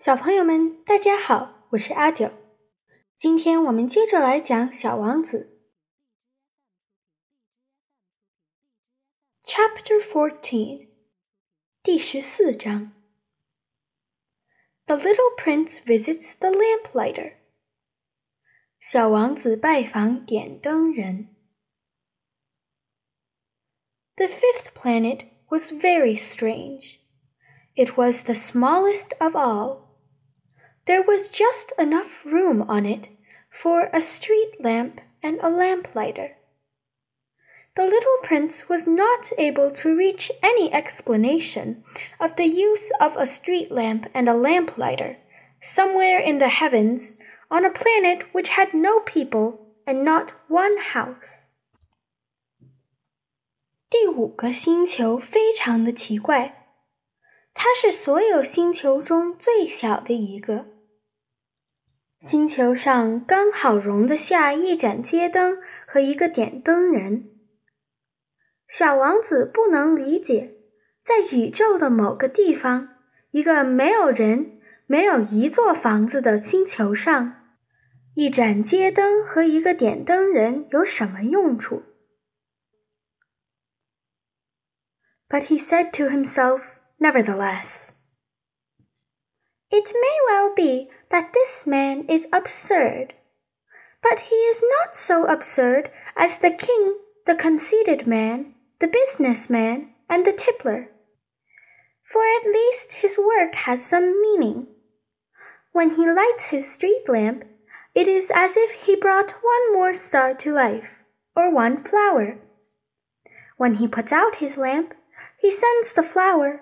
小朋友们，大家好，我是阿九。今天我们接着来讲《小王子》Chapter Fourteen，第十四章。The little prince visits the lamplighter。小王子拜访点灯人。The fifth planet was very strange. It was the smallest of all. There was just enough room on it for a street lamp and a lamplighter. The little prince was not able to reach any explanation of the use of a street lamp and a lamplighter somewhere in the heavens on a planet which had no people and not one house. 第五个星球非常的奇怪。 它是所有星球中最小的一个。星球上刚好容得下一盏街灯和一个点灯人。小王子不能理解，在宇宙的某个地方，一个没有人、没有一座房子的星球上，一盏街灯和一个点灯人有什么用处？But he said to himself. Nevertheless. It may well be that this man is absurd, but he is not so absurd as the king, the conceited man, the business man, and the tippler. For at least his work has some meaning. When he lights his street lamp, it is as if he brought one more star to life, or one flower. When he puts out his lamp, he sends the flower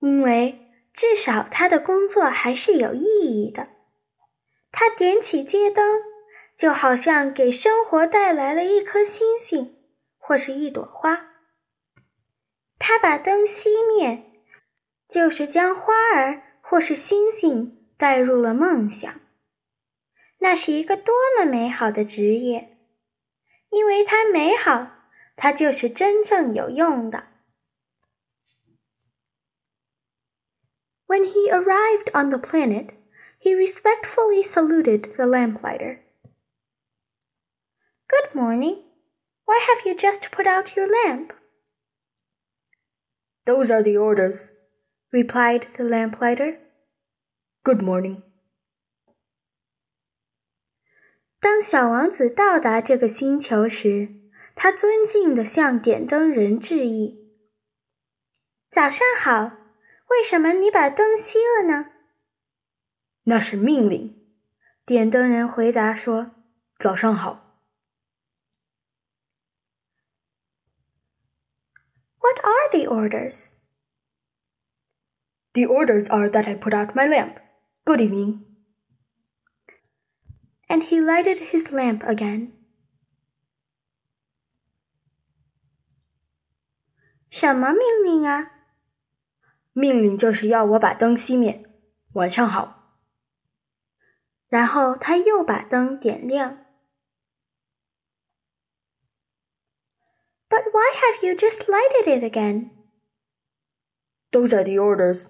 因为至少他的工作还是有意义的。他点起街灯，就好像给生活带来了一颗星星，或是一朵花。他把灯熄灭，就是将花儿或是星星带入了梦想。那是一个多么美好的职业！因为它美好，它就是真正有用的。When he arrived on the planet, he respectfully saluted the lamplighter. Good morning. Why have you just put out your lamp? Those are the orders, replied the lamplighter. Good morning. 当小王子到达这个星球时，他尊敬地向点灯人致意。早上好， ”为什么你把灯熄了呢？那是命令。点灯人回答说：“早上好。” What are the orders? The orders are that I put out my lamp. Good evening. And he lighted his lamp again. 什么命令啊？ 命令就是要我把灯熄灭。晚上好。然后他又把灯点亮。But why have you just lighted it again? Those are the orders,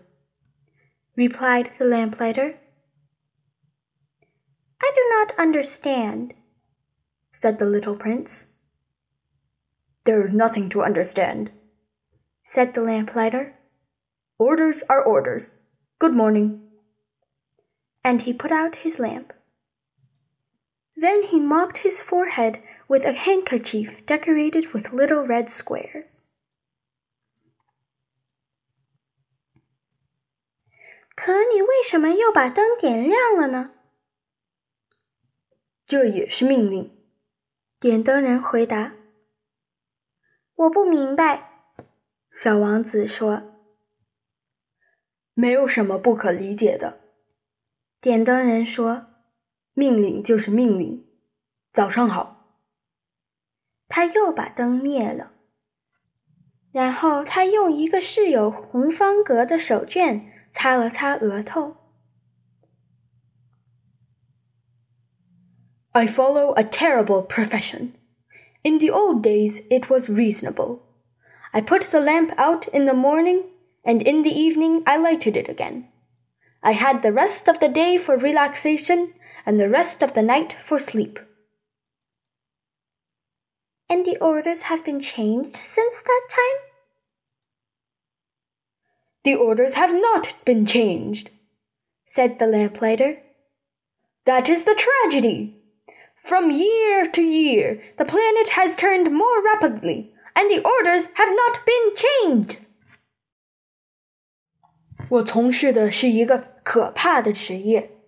replied the lamplighter. I do not understand, said the little prince. There is nothing to understand, said the lamplighter. Orders are orders. Good morning. And he put out his lamp. Then he mopped his forehead with a handkerchief decorated with little red squares. 可你为什么又把灯点亮了呢？这也是命令。点灯人回答：“我不明白。”小王子说。 没有什么不可理解的， 点灯人说：“命令就是命令。早上好。”他又把灯灭了，然后他用一个饰有红方格的手绢擦了擦额头。I follow a terrible profession. In the old days, it was reasonable. I put the lamp out in the morning, and in the evening I lighted it again. I had the rest of the day for relaxation and the rest of the night for sleep. And the orders have been changed since that time? The orders have not been changed, said the lamplighter. That is the tragedy. From year to year, the planet has turned more rapidly, and the orders have not been changed. 我从事的是一个可怕的职业。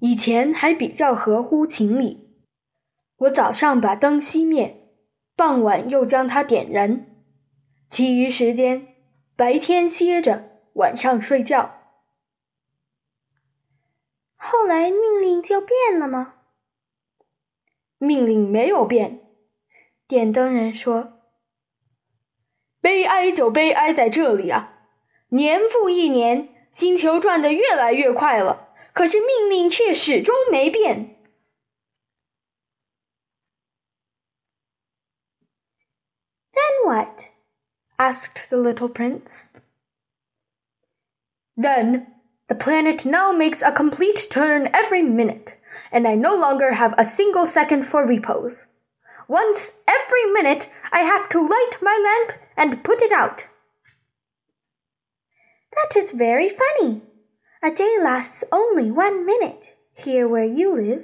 以前还比较合乎情理，我早上把灯熄灭，傍晚又将它点燃，其余时间白天歇着，晚上睡觉。后来命令就变了吗？命令没有变。点灯人说：“悲哀就悲哀在这里啊！”年复一年，星球转得越来越快了，可是命令却始终没变。Then what? asked the little prince. Then the planet now makes a complete turn every minute, and I no longer have a single second for repose. Once every minute, I have to light my lamp and put it out. That is very funny. A day lasts only one minute here where you live.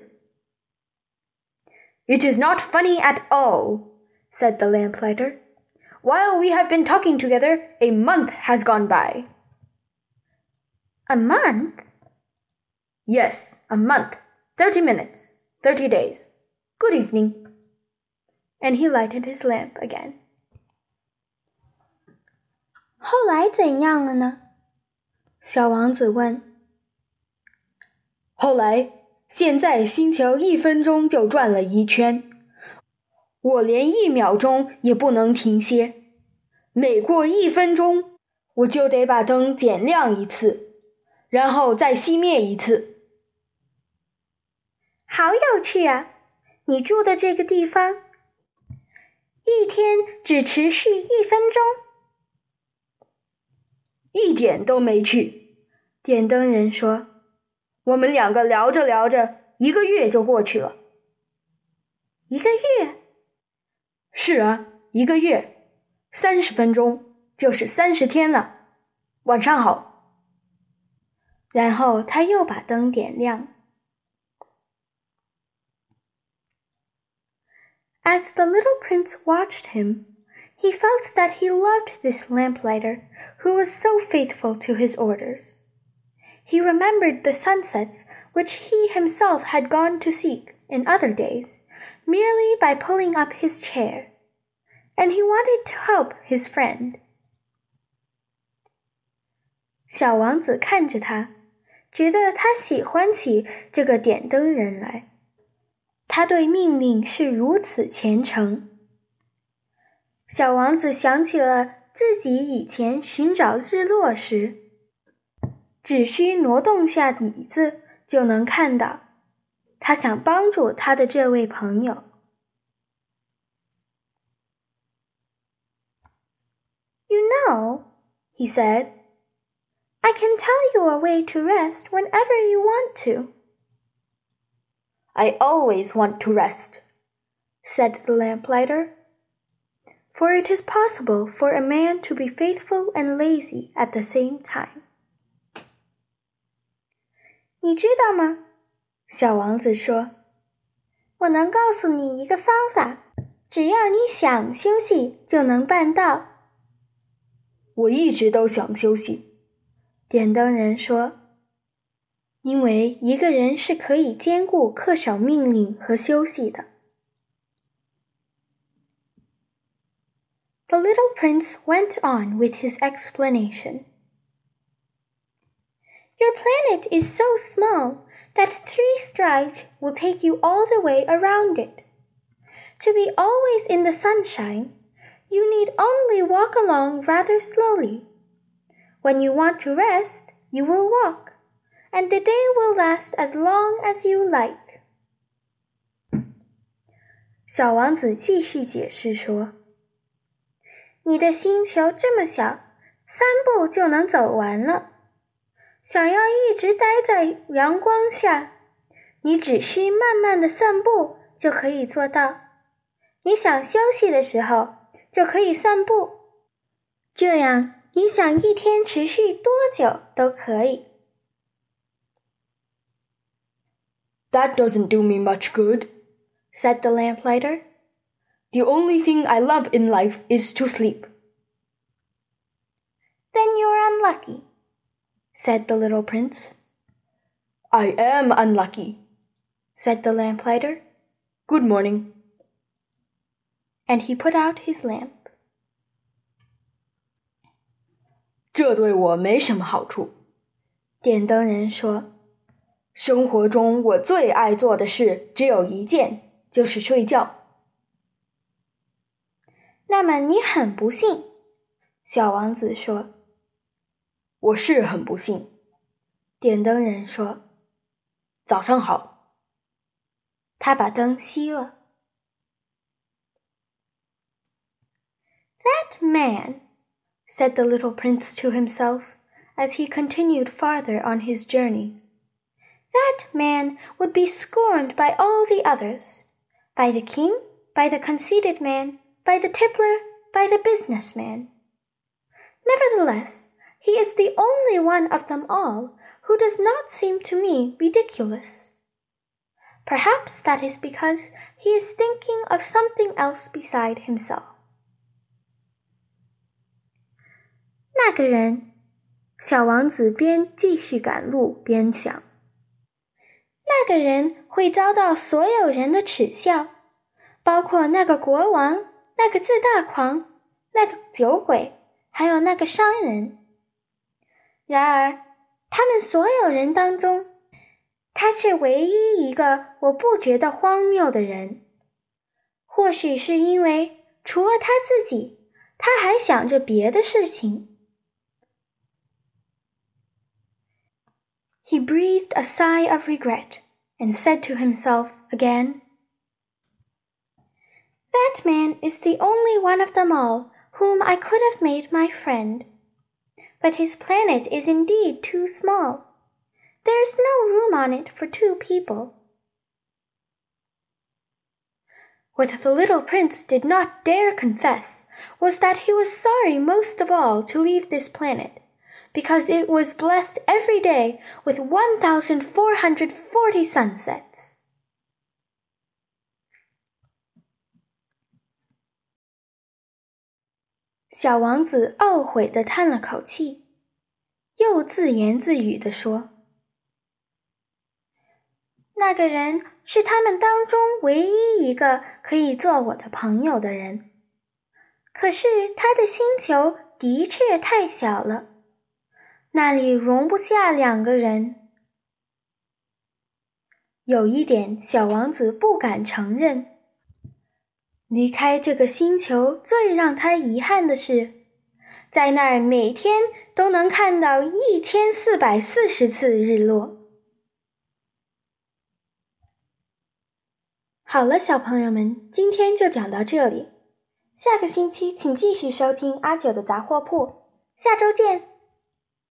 It is not funny at all, said the lamplighter. While we have been talking together, a month has gone by. A month? Yes, a month. Thirty minutes. Thirty days. Good evening. And he lighted his lamp again. 后来怎样了呢？ 小王子问：“后来，现在星球一分钟就转了一圈，我连一秒钟也不能停歇。每过一分钟，我就得把灯点亮一次，然后再熄灭一次。好有趣啊！你住的这个地方，一天只持续一分钟。”一点都没去，点灯人说：“我们两个聊着聊着，一个月就过去了。”一个月？是啊，一个月，三十分钟就是三十天了。晚上好。然后他又把灯点亮。As the little prince watched him. He felt that he loved this lamplighter, who was so faithful to his orders. He remembered the sunsets which he himself had gone to seek in other days, merely by pulling up his chair, and he wanted to help his friend. 小王子看着他，觉得他喜欢起这个点灯人来。他对命令是如此虔诚。 小王子想起了自己以前寻找日落时，只需挪动下椅子就能看到。他想帮助他的这位朋友。You know, he said, I can tell you a way to rest whenever you want to. I always want to rest, said the lamplighter for it is possible for a man to be faithful and lazy at the same time. 你知道吗？小王子说：“我能告诉你一个方法，只要你想休息，就能办到。”我一直都想休息，点灯人说：“因为一个人是可以兼顾恪守命令和休息的。” little prince went on with his explanation. Your planet is so small that three strides will take you all the way around it. To be always in the sunshine, you need only walk along rather slowly. When you want to rest, you will walk, and the day will last as long as you like. 小王子继续解释说：“ 你的星球这么小，三步就能走完了。想要一直待在阳光下，你只需慢慢的散步就可以做到。你想休息的时候，就可以散步。这样，你想一天持续多久都可以。” That doesn't do me much good. said the lamplighter. The only thing I love in life is to sleep. Then you're unlucky, said the little prince. I am unlucky, said the lamplighter. Good morning. And he put out his lamp. 这对我没什么好处，点灯人说。生活中我最爱做的事只有一件。就是睡觉。 ”那么你很不幸，小王子说。我是很不幸，点灯人说。早上好。他把灯熄了。That man, said the little prince to himself as he continued farther on his journey. That man would be scorned by all the others by the king, by the conceited man, by the tippler, by the business man. Nevertheless, he is the only one of them all who does not seem to me ridiculous. Perhaps that is because he is thinking of something else beside himself. 那个人，小王子边继续赶路边想。那个人会遭到所有人的耻笑，包括那个国王、 那个自大狂、那个酒鬼，还有那个商人。然而，他们所有人当中，他是唯一一个我不觉得荒谬的人。或许是因为除了他自己，他还想着别的事情。He breathed a sigh of regret and said to himself again, That man is the only one of them all whom I could have made my friend. But his planet is indeed too small. There is no room on it for two people. What the little prince did not dare confess was that he was sorry most of all to leave this planet because it was blessed every day with 1,440 sunsets. 小王子懊悔地叹了口气，又自言自语地说：“那个人是他们当中唯一一个可以做我的朋友的人，可是他的星球的确太小了。”那里容不下两个人。有一点，小王子不敢承认。离开这个星球最让他遗憾的是，在那儿每天都能看到一千四百四十次日落。好了，小朋友们，今天就讲到这里。下个星期请继续收听阿九的杂货铺。下周见。